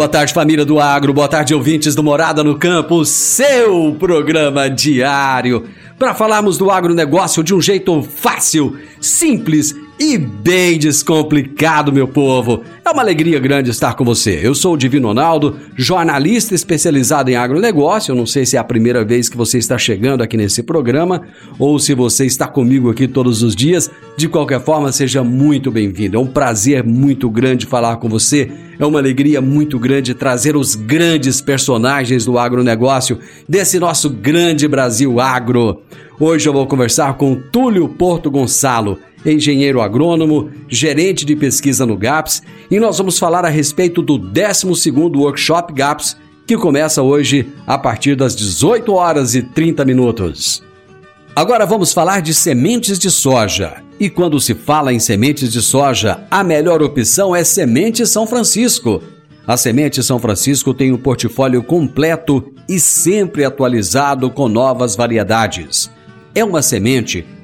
Boa tarde, família do Agro. Boa tarde, ouvintes do Morada no Campo, seu programa diário. Para falarmos do agronegócio de um jeito fácil, simples e bem descomplicado, meu povo. É uma alegria grande estar com você. Eu sou o Divino Ronaldo, jornalista especializado em agronegócio. Eu não sei se é a primeira vez que você está chegando aqui nesse programa ou se você está comigo aqui todos os dias. De qualquer forma, seja muito bem-vindo. É um prazer muito grande falar com você. É uma alegria muito grande trazer os grandes personagens do agronegócio desse nosso grande Brasil agro. Hoje eu vou conversar com Túlio Porto Gonçalo engenheiro agrônomo, gerente de pesquisa no GAPS, e nós vamos falar a respeito do 12º Workshop GAPS, que começa hoje a partir das 18 horas e 30 minutos. Agora vamos falar de sementes de soja. E quando se fala em sementes de soja, a melhor opção é Semente São Francisco. A Semente São Francisco tem um portfólio completo e sempre atualizado com novas variedades. É uma semente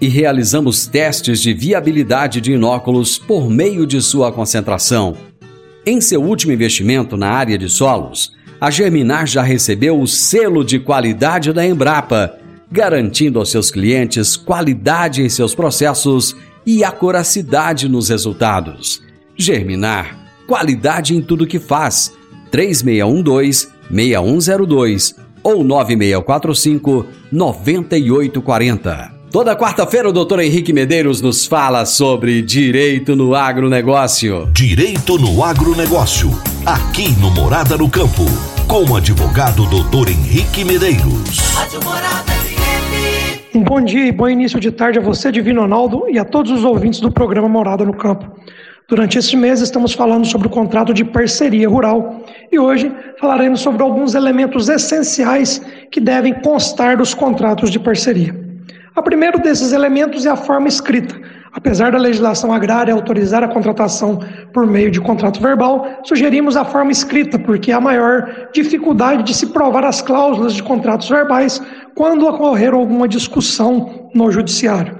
e realizamos testes de viabilidade de inóculos por meio de sua concentração. Em seu último investimento na área de solos, a Germinar já recebeu o selo de qualidade da Embrapa, garantindo aos seus clientes qualidade em seus processos e acuracidade nos resultados. Germinar, qualidade em tudo que faz. 3612-6102 ou 9645 9840. Toda quarta-feira o doutor Henrique Medeiros nos fala sobre direito no agronegócio. Direito no agronegócio, aqui no Morada no Campo, com o advogado doutor Henrique Medeiros. Um bom dia e bom início de tarde a você, Divino Ronaldo, e a todos os ouvintes do programa Morada no Campo. Durante este mês estamos falando sobre o contrato de parceria rural e hoje falaremos sobre alguns elementos essenciais que devem constar dos contratos de parceria. O primeiro desses elementos é a forma escrita. Apesar da legislação agrária autorizar a contratação por meio de contrato verbal, sugerimos a forma escrita, porque há maior dificuldade de se provar as cláusulas de contratos verbais quando ocorrer alguma discussão no judiciário.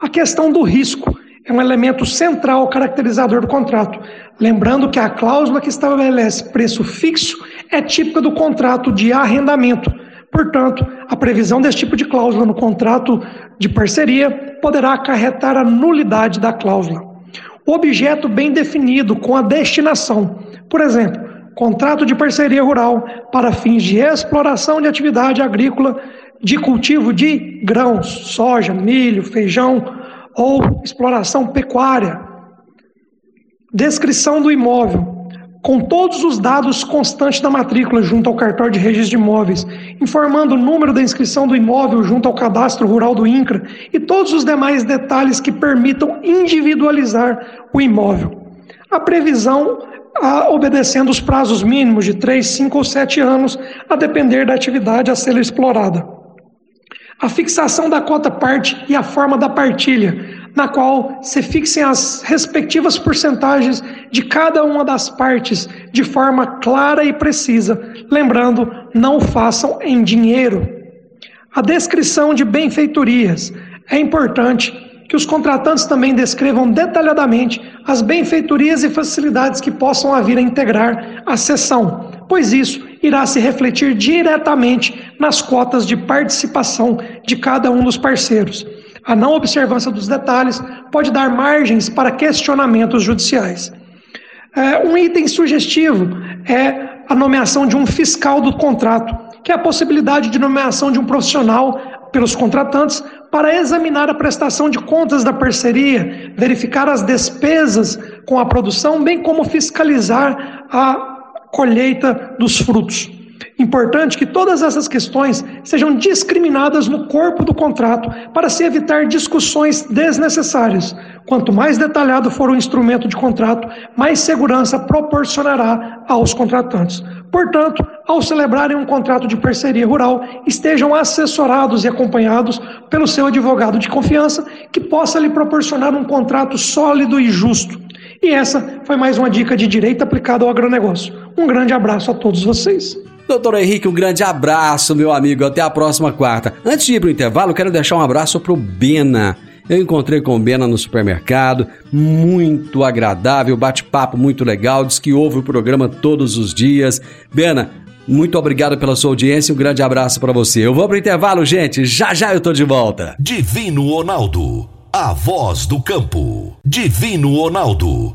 A questão do risco é um elemento central caracterizador do contrato. Lembrando que a cláusula que estabelece preço fixo é típica do contrato de arrendamento Portanto, a previsão desse tipo de cláusula no contrato de parceria poderá acarretar a nulidade da cláusula. O objeto bem definido com a destinação. Por exemplo, contrato de parceria rural para fins de exploração de atividade agrícola de cultivo de grãos, soja, milho, feijão ou exploração pecuária. Descrição do imóvel com todos os dados constantes da matrícula junto ao cartório de registro de imóveis, informando o número da inscrição do imóvel junto ao cadastro rural do INCRA e todos os demais detalhes que permitam individualizar o imóvel. A previsão a, obedecendo os prazos mínimos de 3, 5 ou 7 anos, a depender da atividade a ser explorada. A fixação da cota parte e a forma da partilha, na qual se fixem as respectivas porcentagens de cada uma das partes de forma clara e precisa. Lembrando, não façam em dinheiro. A descrição de benfeitorias. É importante que os contratantes também descrevam detalhadamente as benfeitorias e facilidades que possam vir a integrar a sessão, pois isso irá se refletir diretamente nas cotas de participação de cada um dos parceiros. A não observância dos detalhes pode dar margens para questionamentos judiciais. É, um item sugestivo é a nomeação de um fiscal do contrato, que é a possibilidade de nomeação de um profissional pelos contratantes para examinar a prestação de contas da parceria, verificar as despesas com a produção, bem como fiscalizar a colheita dos frutos. Importante que todas essas questões sejam discriminadas no corpo do contrato para se evitar discussões desnecessárias. Quanto mais detalhado for o instrumento de contrato, mais segurança proporcionará aos contratantes. Portanto, ao celebrarem um contrato de parceria rural, estejam assessorados e acompanhados pelo seu advogado de confiança, que possa lhe proporcionar um contrato sólido e justo. E essa foi mais uma dica de direito aplicado ao agronegócio. Um grande abraço a todos vocês. Doutor Henrique, um grande abraço, meu amigo. Até a próxima quarta. Antes de ir para o intervalo, quero deixar um abraço para o Bena. Eu encontrei com o Bena no supermercado, muito agradável, bate-papo muito legal, diz que ouve o programa todos os dias. Bena, muito obrigado pela sua audiência, um grande abraço para você. Eu vou para o intervalo, gente, já já eu tô de volta. Divino Ronaldo, a voz do campo. Divino Ronaldo,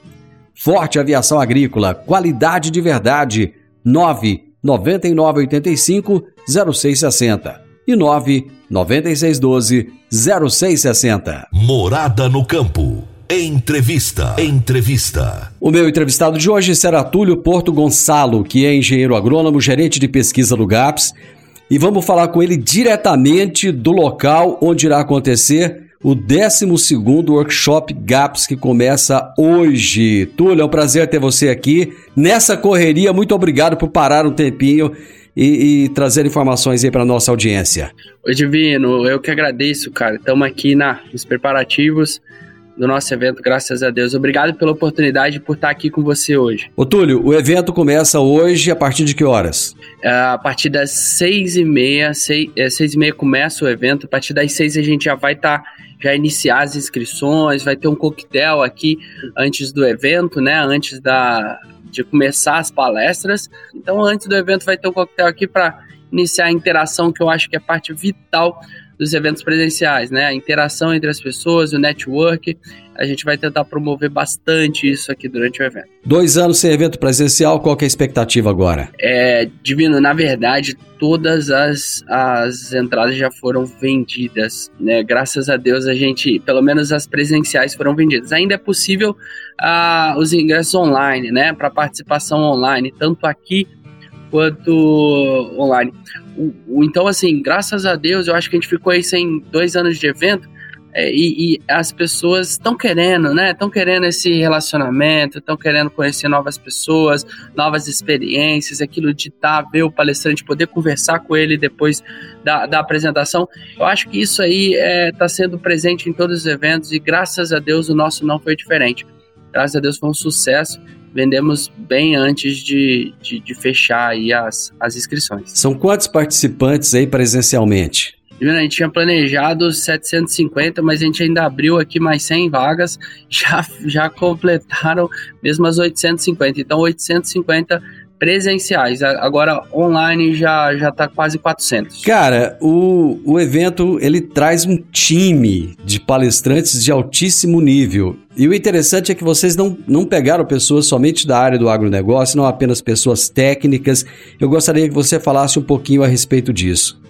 Forte Aviação Agrícola, qualidade de verdade. 9 9985 0660 e 9 9612 0660. Morada no campo. Entrevista. Entrevista. O meu entrevistado de hoje será Túlio Porto Gonçalo, que é engenheiro agrônomo, gerente de pesquisa do GAPS, e vamos falar com ele diretamente do local onde irá acontecer o 12 Workshop GAPS que começa hoje. Túlio, é um prazer ter você aqui nessa correria. Muito obrigado por parar um tempinho e, e trazer informações aí para nossa audiência. Oi, Divino, eu que agradeço, cara. Estamos aqui na, nos preparativos do nosso evento, graças a Deus. Obrigado pela oportunidade por estar aqui com você hoje. Ô Túlio, o evento começa hoje a partir de que horas? É, a partir das seis e meia, seis, é, seis e meia começa o evento, a partir das seis a gente já vai estar, tá, já iniciar as inscrições, vai ter um coquetel aqui antes do evento, né, antes da, de começar as palestras. Então, antes do evento vai ter um coquetel aqui para iniciar a interação, que eu acho que é parte vital dos eventos presenciais, né? A interação entre as pessoas, o network. A gente vai tentar promover bastante isso aqui durante o evento. Dois anos sem evento presencial, qual é a expectativa agora? É, Divino, na verdade, todas as, as entradas já foram vendidas, né? Graças a Deus a gente, pelo menos as presenciais foram vendidas. Ainda é possível uh, os ingressos online, né? Para participação online, tanto aqui quanto online. O, o, então, assim, graças a Deus, eu acho que a gente ficou aí sem dois anos de evento é, e, e, as pessoas estão querendo, né? Estão querendo esse relacionamento, estão querendo conhecer novas pessoas, novas experiências, aquilo de estar, tá, ver o palestrante, poder conversar com ele depois da, da apresentação. Eu acho que isso aí está é, tá sendo presente em todos os eventos e graças a Deus o nosso não foi diferente. graças a Deus foi um sucesso. Vendemos bem antes de, de, de fechar aí as, as inscrições. São quantos participantes aí presencialmente? A gente tinha planejado 750, mas a gente ainda abriu aqui mais 100 vagas, já, já completaram mesmo as 850. Então, 850 presenciais. Agora, online já, já tá quase 400. Cara, o, o evento, ele traz um time de palestrantes de altíssimo nível. E o interessante é que vocês não, não pegaram pessoas somente da área do agronegócio, não apenas pessoas técnicas. Eu gostaria que você falasse um pouquinho a respeito disso.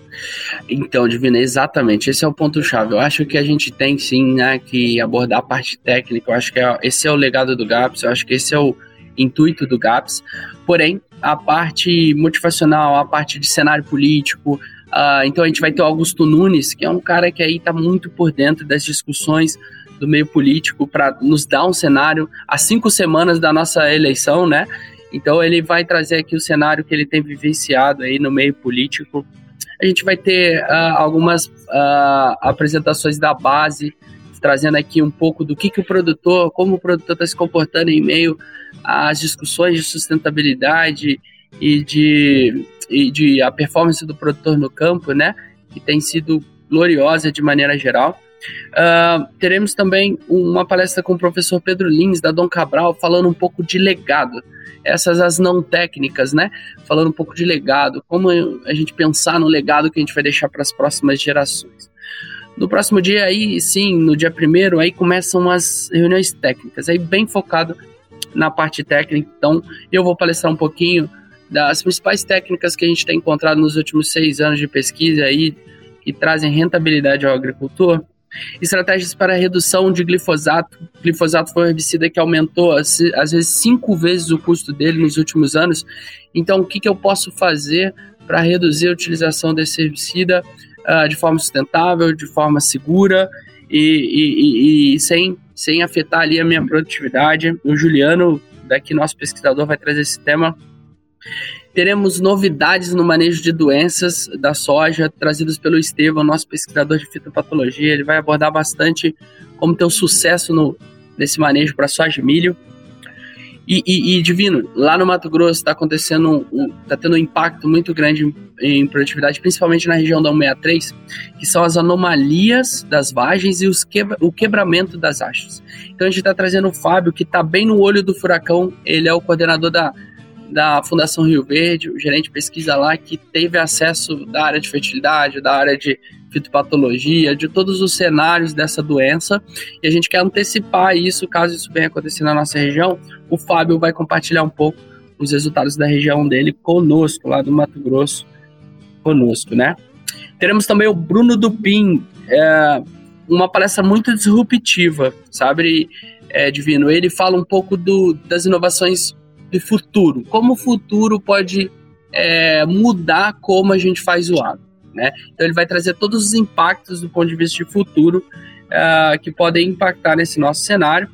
Então, Divina, exatamente, esse é o ponto-chave. Eu acho que a gente tem sim né, que abordar a parte técnica. Eu acho que é, esse é o legado do GAPS, eu acho que esse é o intuito do GAPS. Porém, a parte motivacional, a parte de cenário político, uh, então a gente vai ter o Augusto Nunes, que é um cara que aí está muito por dentro das discussões do meio político para nos dar um cenário há cinco semanas da nossa eleição, né? Então ele vai trazer aqui o cenário que ele tem vivenciado aí no meio político. A gente vai ter uh, algumas uh, apresentações da base, trazendo aqui um pouco do que, que o produtor, como o produtor está se comportando em meio às discussões de sustentabilidade e de, e de a performance do produtor no campo, né? Que tem sido gloriosa de maneira geral. Uh, teremos também uma palestra com o professor Pedro Lins, da Dom Cabral, falando um pouco de legado. Essas as não técnicas, né? Falando um pouco de legado, como a gente pensar no legado que a gente vai deixar para as próximas gerações. No próximo dia, aí sim, no dia primeiro, aí começam as reuniões técnicas, aí bem focado na parte técnica. Então, eu vou palestrar um pouquinho das principais técnicas que a gente tem encontrado nos últimos seis anos de pesquisa aí, que trazem rentabilidade ao agricultor. Estratégias para redução de glifosato. Glifosato foi um herbicida que aumentou, às vezes, cinco vezes o custo dele nos últimos anos. Então, o que, que eu posso fazer para reduzir a utilização desse herbicida uh, de forma sustentável, de forma segura e, e, e, e, sem, sem afetar ali a minha produtividade. O Juliano, daqui nosso pesquisador, vai trazer esse tema. Teremos novidades no manejo de doenças da soja, trazidas pelo Estevam, nosso pesquisador de fitopatologia. Ele vai abordar bastante como ter um sucesso no, nesse manejo para soja e milho. E, e, e, Divino, lá no Mato Grosso está acontecendo, está tendo um impacto muito grande em, em, produtividade, principalmente na região da 163, que são as anomalias das vagens e os quebra, o quebramento das hastes. Então a gente está trazendo o Fábio, que está bem no olho do furacão, ele é o coordenador da, da Fundação Rio Verde, o gerente de pesquisa lá, que teve acesso da área de fertilidade, da área de fitopatologia, de todos os cenários dessa doença, e a gente quer antecipar isso, caso isso venha acontecer na nossa região, o Fábio vai compartilhar um pouco os resultados da região dele conosco, lá do Mato Grosso, conosco, né? Teremos também o Bruno Dupin, é, uma palestra muito disruptiva, sabe, é, Divino? Ele fala um pouco do, das inovações de futuro, como o futuro pode é, mudar como a gente faz o agro. Né? Então ele vai trazer todos os impactos do ponto de vista de futuro uh, que podem impactar nesse nosso cenário.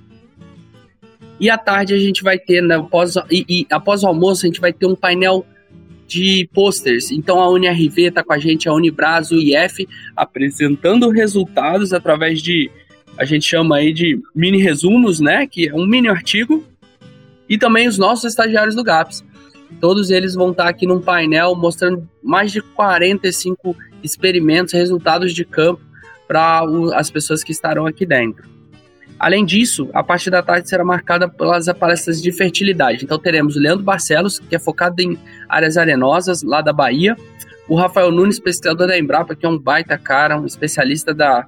E à tarde a gente vai ter, né, após, e, e, após o almoço, a gente vai ter um painel de posters. Então a UniRV está com a gente, a Unibras, o IF, apresentando resultados através de, a gente chama aí de mini resumos, né? Que é um mini artigo. E também os nossos estagiários do GAPS. Todos eles vão estar aqui num painel mostrando mais de 45 experimentos, resultados de campo para as pessoas que estarão aqui dentro. Além disso, a parte da tarde será marcada pelas palestras de fertilidade. Então teremos o Leandro Barcelos, que é focado em áreas arenosas, lá da Bahia. O Rafael Nunes, pesquisador da Embrapa, que é um baita cara, um especialista da,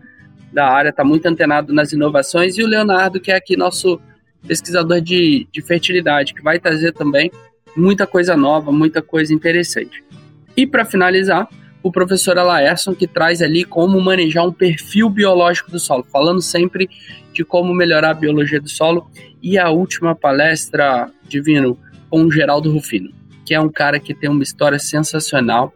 da área, está muito antenado nas inovações. E o Leonardo, que é aqui nosso pesquisador de, de fertilidade, que vai trazer também muita coisa nova, muita coisa interessante. E para finalizar, o professor Alaerson, que traz ali como manejar um perfil biológico do solo, falando sempre de como melhorar a biologia do solo. E a última palestra, Divino, com o Geraldo Rufino, que é um cara que tem uma história sensacional.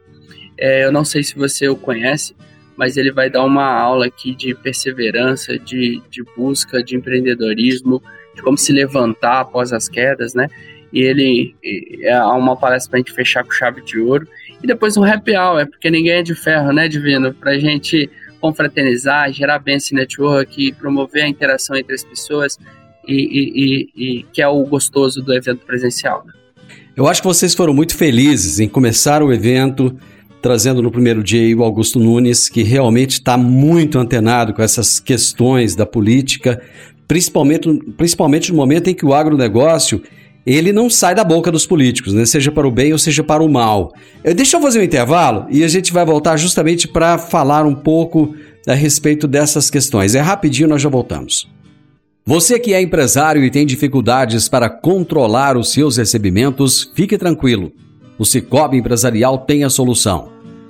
É, eu não sei se você o conhece, mas ele vai dar uma aula aqui de perseverança, de, de busca, de empreendedorismo, de como se levantar após as quedas, né? E ele é uma palestra pra gente fechar com chave de ouro. E depois um happy hour, porque ninguém é de ferro, né, Divino? Pra gente confraternizar, gerar bem esse network, promover a interação entre as pessoas. e, e, e, que é o gostoso do evento presencial. Né? Eu acho que vocês foram muito felizes em começar o evento trazendo no primeiro dia o Augusto Nunes, que realmente está muito antenado com essas questões da política, principalmente, principalmente no momento em que o agronegócio ele não sai da boca dos políticos, né? seja para o bem ou seja para o mal. Eh, deixa eu fazer um intervalo e a gente vai voltar justamente para falar um pouco a respeito dessas questões. É rapidinho, nós já voltamos. Você que é empresário e tem dificuldades para controlar os seus recebimentos, fique tranquilo. O Cicobi Empresarial tem a solução.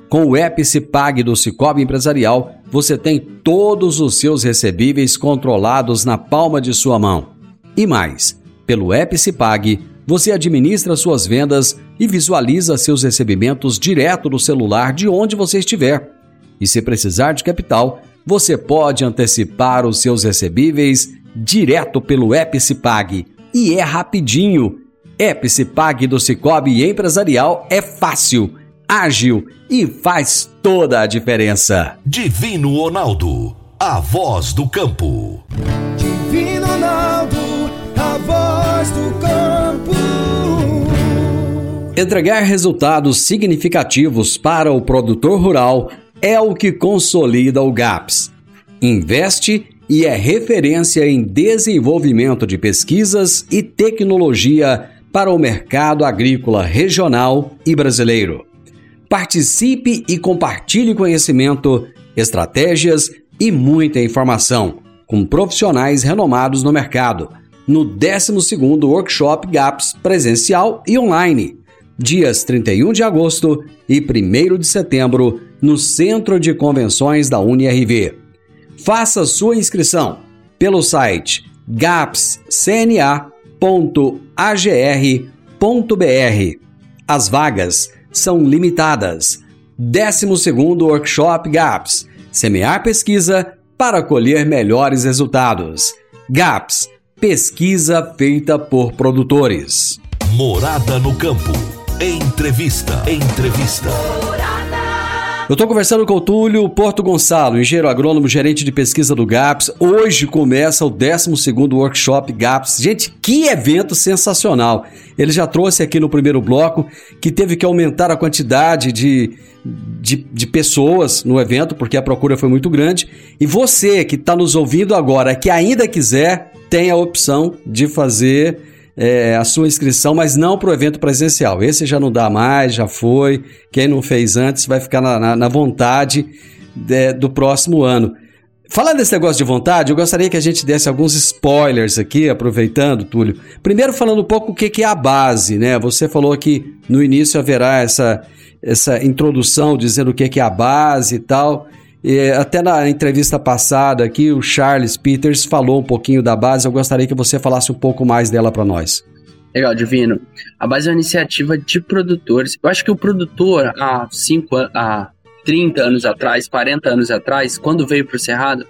Com o app Cipag do Cicobi Empresarial, você tem todos os seus recebíveis controlados na palma de sua mão. E mais, pelo app Cipag, você administra suas vendas e visualiza seus recebimentos direto no celular de onde você estiver. E se precisar de capital, você pode antecipar os seus recebíveis direto pelo app Cipag. E é rapidinho. App Cipag do Cicobi Empresarial é fácil ágil e faz toda a diferença. Divino Ronaldo, a voz do campo. A voz do campo. Entregar resultados significativos para o produtor rural é o que consolida o GAPS. Investe e é referência em desenvolvimento de pesquisas e tecnologia para o mercado agrícola regional e brasileiro. Participe e compartilhe conhecimento, estratégias e muita informação com profissionais renomados no mercado no 12º Workshop GAPS presencial e online, dias 31 de agosto e 1 de setembro, no Centro de Convenções da UniRV. Faça sua inscrição pelo site gapscna.agr.br. As vagas são limitadas. 12 Workshop GAPS Semear pesquisa para colher melhores resultados. GAPS Pesquisa feita por produtores. Morada no campo. Entrevista. Entrevista. Eu estou conversando com o Túlio Porto Gonçalo, engenheiro agrônomo, gerente de pesquisa do GAPS. Hoje começa o 12º Workshop GAPS. Gente, que evento sensacional! Ele já trouxe aqui no primeiro bloco que teve que aumentar a quantidade de, de, de pessoas no evento, porque a procura foi muito grande. E você que está nos ouvindo agora, que ainda quiser, tem a opção de fazer é, a sua inscrição, mas não para o evento presencial. Esse já não dá mais, já foi. Quem não fez antes vai ficar na, na, na vontade de, do próximo ano. Falando desse negócio de vontade, eu gostaria que a gente desse alguns spoilers aqui, aproveitando, Túlio. Primeiro, falando um pouco o que é a base, né? Você falou que no início haverá essa, essa introdução dizendo o que é a base e tal. E até na entrevista passada aqui, o Charles Peters falou um pouquinho da base. Eu gostaria que você falasse um pouco mais dela para nós. Legal, Divino. A base é uma iniciativa de produtores. Eu acho que o produtor, há cinco há 30 anos atrás, 40 anos atrás, quando veio para o Cerrado,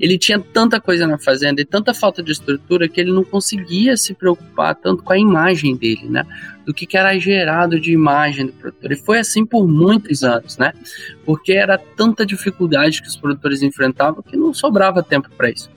ele tinha tanta coisa na fazenda e tanta falta de estrutura que ele não conseguia se preocupar tanto com a imagem dele, né? Do que, que era gerado de imagem do produtor. E foi assim por muitos anos, né? Porque era tanta dificuldade que os produtores enfrentavam que não sobrava tempo para isso.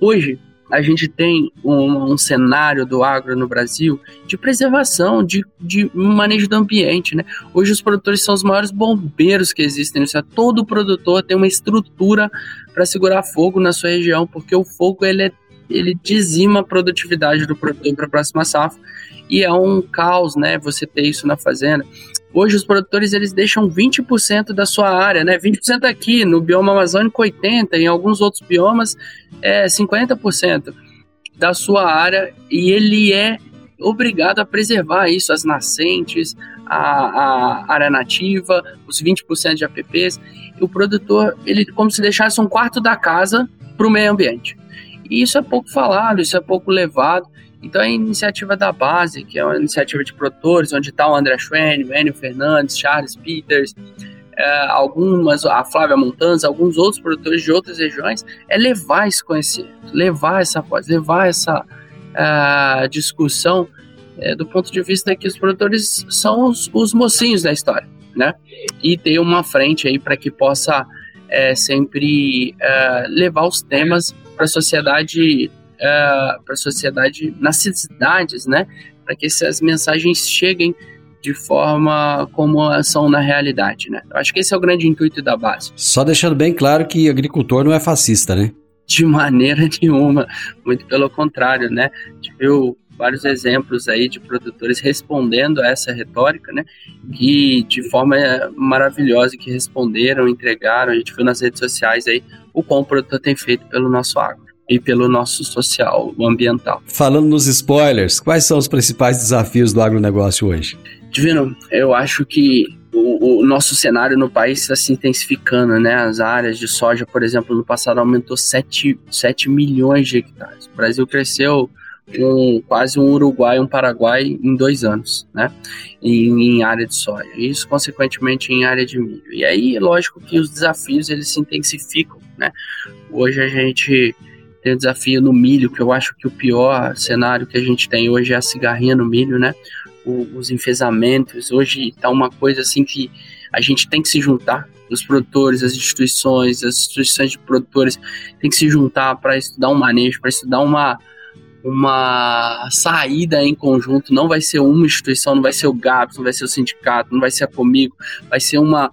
Hoje, a gente tem um, um, cenário do agro no Brasil de preservação, de, de manejo do ambiente, né? Hoje os produtores são os maiores bombeiros que existem. Né? Todo produtor tem uma estrutura para segurar fogo na sua região, porque o fogo ele, é, ele dizima a produtividade do produtor para a próxima safra e é um caos, né? Você ter isso na fazenda. Hoje os produtores eles deixam 20% da sua área, né? 20% aqui no bioma amazônico 80, em alguns outros biomas é 50% da sua área e ele é obrigado a preservar isso, as nascentes, a, a área nativa, os 20% de APPs. O produtor, ele como se deixasse um quarto da casa para o meio ambiente. E isso é pouco falado, isso é pouco levado. Então a iniciativa da base, que é uma iniciativa de produtores, onde está o André Schwen, o Enio Fernandes, Charles Peters, é, algumas, a Flávia Montanza, alguns outros produtores de outras regiões, é levar esse conhecimento, levar essa voz, levar essa uh, discussão é, do ponto de vista que os produtores são os, os mocinhos da história, né? E ter uma frente aí para que possa é, sempre é, levar os temas para a sociedade uh, para a sociedade nas cidades, né? Para que essas mensagens cheguem de forma como são na realidade, né? Eu acho que esse é o grande intuito da base. Só deixando bem claro que agricultor não é fascista, né? De maneira nenhuma, muito pelo contrário, né? A gente viu vários exemplos aí de produtores respondendo a essa retórica, né? Que de forma maravilhosa que responderam, entregaram. A gente viu nas redes sociais aí o quão o produtor tem feito pelo nosso agro e pelo nosso social, o ambiental. Falando nos spoilers, quais são os principais desafios do agronegócio hoje? Divino, eu acho que o, o, nosso cenário no país está se intensificando, né? As áreas de soja, por exemplo, no passado aumentou 7, 7 milhões de hectares. O Brasil cresceu um, quase um Uruguai, um Paraguai em dois anos, né? Em, em, área de soja. Isso, consequentemente, em área de milho. E aí, lógico que os desafios eles se intensificam, né? Hoje a gente tem o desafio no milho, que eu acho que o pior cenário que a gente tem hoje é a cigarrinha no milho, né? o, os enfesamentos. Hoje está uma coisa assim que a gente tem que se juntar, os produtores, as instituições, as instituições de produtores tem que se juntar para estudar um manejo, para estudar uma, uma saída em conjunto. Não vai ser uma instituição, não vai ser o GAPS, não vai ser o sindicato, não vai ser a Comigo, vai ser uma,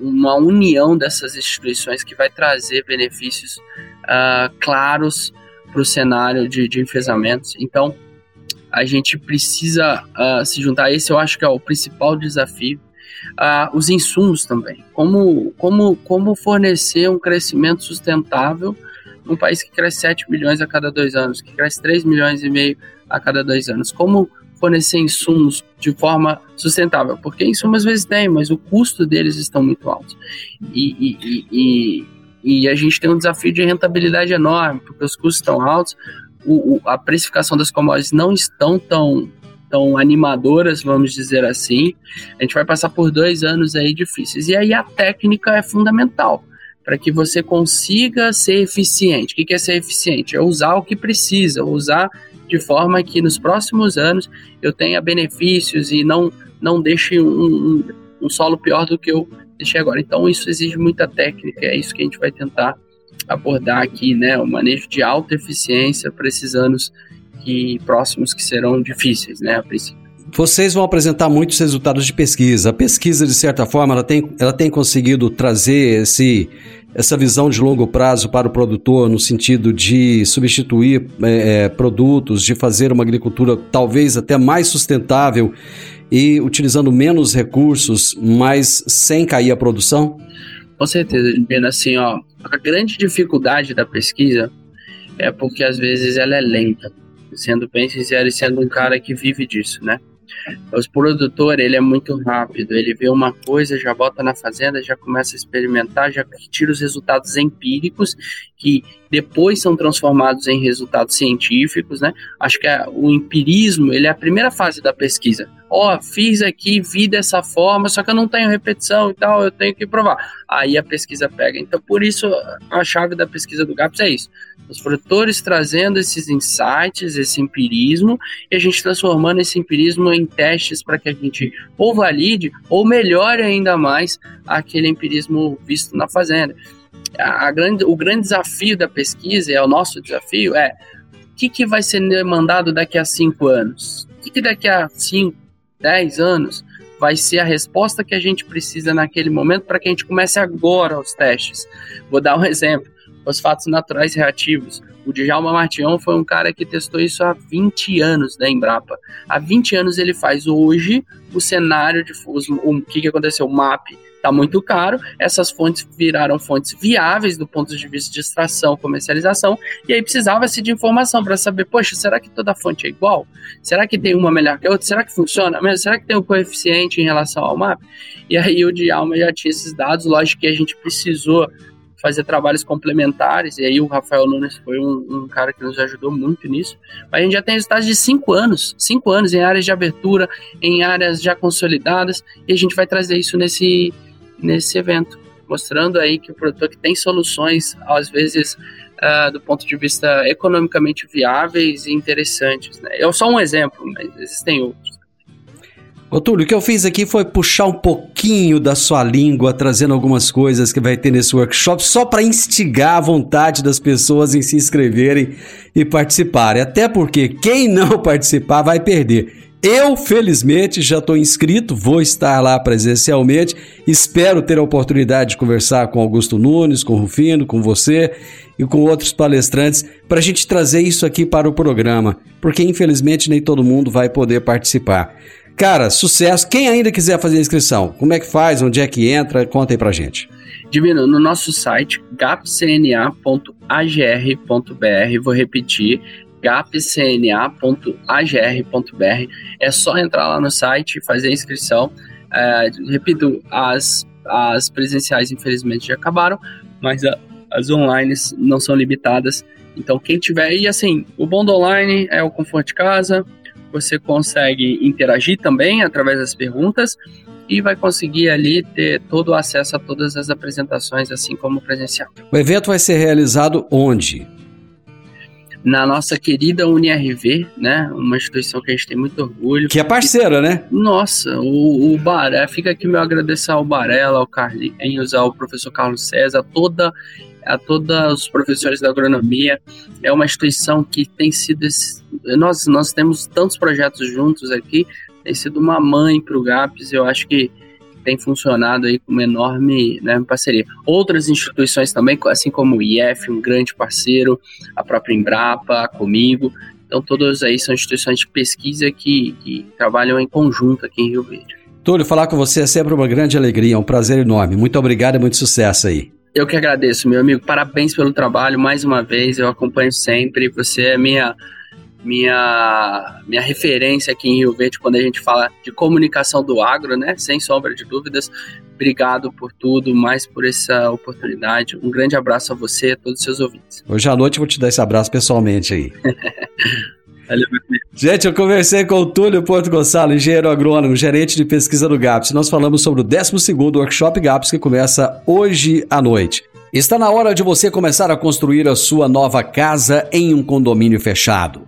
uma união dessas instituições que vai trazer benefícios uh, claros para o cenário de, de enfesamentos. Então, a gente precisa uh, se juntar. Esse eu acho que é o principal desafio. Uh, os insumos também. Como, como, como fornecer um crescimento sustentável num país que cresce 7 milhões a cada dois anos, que cresce 3 milhões e meio a cada dois anos. Como fornecer insumos de forma sustentável? Porque insumos às vezes tem, mas o custo deles estão muito altos. E, e, e, e, a gente tem um desafio de rentabilidade enorme, porque os custos estão altos, o, o, a precificação das commodities não estão tão, tão animadoras, vamos dizer assim. A gente vai passar por dois anos aí difíceis. E aí a técnica é fundamental para que você consiga ser eficiente. O que é ser eficiente? É usar o que precisa, usar de forma que nos próximos anos eu tenha benefícios e não, não deixe um, um, um solo pior do que eu deixei agora. Então isso exige muita técnica, é isso que a gente vai tentar abordar aqui, né, o manejo de alta eficiência para esses anos que próximos que serão difíceis, né, a princípio. Vocês vão apresentar muitos resultados de pesquisa. A pesquisa, de certa forma, ela tem, ela tem conseguido trazer esse, essa visão de longo prazo para o produtor, no sentido de substituir é, é produtos, de fazer uma agricultura talvez até mais sustentável e utilizando menos recursos, mas sem cair a produção? Com certeza, Juliana. Assim, ó, a grande dificuldade da pesquisa é porque às vezes ela é lenta. Sendo bem sincero e sendo um cara que vive disso, né? O produtor, ele é muito rápido, ele vê uma coisa, já bota na fazenda, já começa a experimentar, já tira os resultados empíricos, que depois são transformados em resultados científicos, né? Acho que o empirismo, ele é a primeira fase da pesquisa. Ó, oh, fiz aqui, vi dessa forma, só que eu não tenho repetição e tal, eu tenho que provar. Aí a pesquisa pega. Então, por isso, a chave da pesquisa do GAPS é isso. Os produtores trazendo esses insights, esse empirismo, e a gente transformando esse empirismo em testes para que a gente ou valide ou melhore ainda mais aquele empirismo visto na fazenda. A, grande, o grande desafio da pesquisa, é o nosso desafio, é o que, que vai ser demandado daqui a cinco anos? O que, que daqui a cinco, dez anos vai ser a resposta que a gente precisa naquele momento para que a gente comece agora os testes? Vou dar um exemplo fosfatos naturais reativos. O Djalma Martião foi um cara que testou isso há 20 anos da Embrapa. Há 20 anos ele faz hoje o cenário de os, o que, que aconteceu, o MAP está muito caro, essas fontes viraram fontes viáveis do ponto de vista de extração, comercialização, e aí precisava-se de informação para saber, poxa, será que toda fonte é igual? Será que tem uma melhor que a outra? Será que funciona? Será que tem um coeficiente em relação ao MAP? E aí o Djalma já tinha esses dados, lógico que a gente precisou fazer trabalhos complementares, e aí o Rafael Nunes foi um, um, cara que nos ajudou muito nisso. Mas a gente já tem resultados de cinco anos, cinco anos em áreas de abertura, em áreas já consolidadas, e a gente vai trazer isso nesse, nesse evento, mostrando aí que o produtor que tem soluções, às vezes, uh, do ponto de vista economicamente viáveis e interessantes. Né? É só um exemplo, mas existem outros. Ô Túlio, o que eu fiz aqui foi puxar um pouquinho da sua língua, trazendo algumas coisas que vai ter nesse workshop, só para instigar a vontade das pessoas em se inscreverem e participarem. Até porque quem não participar vai perder. Eu, felizmente, já estou inscrito, vou estar lá presencialmente. Espero ter a oportunidade de conversar com Augusto Nunes, com Rufino, com você e com outros palestrantes para a gente trazer isso aqui para o programa, porque infelizmente nem todo mundo vai poder participar. Cara, sucesso. Quem ainda quiser fazer a inscrição, como é que faz? Onde é que entra? Conta aí pra gente. Divino, no nosso site gapcna.agr.br, vou repetir, gapcna.agr.br. É só entrar lá no site e fazer a inscrição. É, repito, as, as presenciais infelizmente já acabaram, mas a, as online não são limitadas. Então, quem tiver aí, assim, o bom do online é o conforto de casa, você consegue interagir também através das perguntas e vai conseguir ali ter todo o acesso a todas as apresentações, assim como presencial. O evento vai ser realizado onde? Na nossa querida UniRV, né? Uma instituição que a gente tem muito orgulho. Que é parceira, né? Nossa, o, o Baré, fica aqui meu agradecer ao Barela, ao Carlinhos, ao professor Carlos César, toda a todos os professores da agronomia. É uma instituição que tem sido. Nós, nós temos tantos projetos juntos aqui, tem sido uma mãe para o GAPS. Eu acho que tem funcionado aí com uma enorme né, parceria. Outras instituições também, assim como o IF, um grande parceiro, a própria Embrapa, comigo. Então, todas aí são instituições de pesquisa que, que trabalham em conjunto aqui em Rio Verde. Túlio, falar com você é sempre uma grande alegria, é um prazer enorme. Muito obrigado e muito sucesso aí. Eu que agradeço, meu amigo. Parabéns pelo trabalho mais uma vez. Eu acompanho sempre. Você é minha minha, minha referência aqui em Rio Verde quando a gente fala de comunicação do agro, né? Sem sombra de dúvidas. Obrigado por tudo, mais por essa oportunidade. Um grande abraço a você e a todos os seus ouvintes. Hoje à noite vou te dar esse abraço pessoalmente aí. Valeu, Gente, eu conversei com o Túlio Porto Gonçalo, engenheiro agrônomo, gerente de pesquisa do GAPS. Nós falamos sobre o 12º Workshop GAPS que começa hoje à noite. Está na hora de você começar a construir a sua nova casa em um condomínio fechado.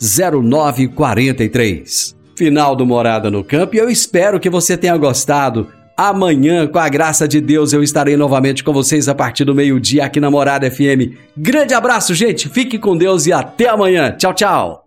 0943. Final do Morada no Campo e eu espero que você tenha gostado. Amanhã, com a graça de Deus, eu estarei novamente com vocês a partir do meio-dia aqui na Morada FM. Grande abraço, gente. Fique com Deus e até amanhã. Tchau, tchau.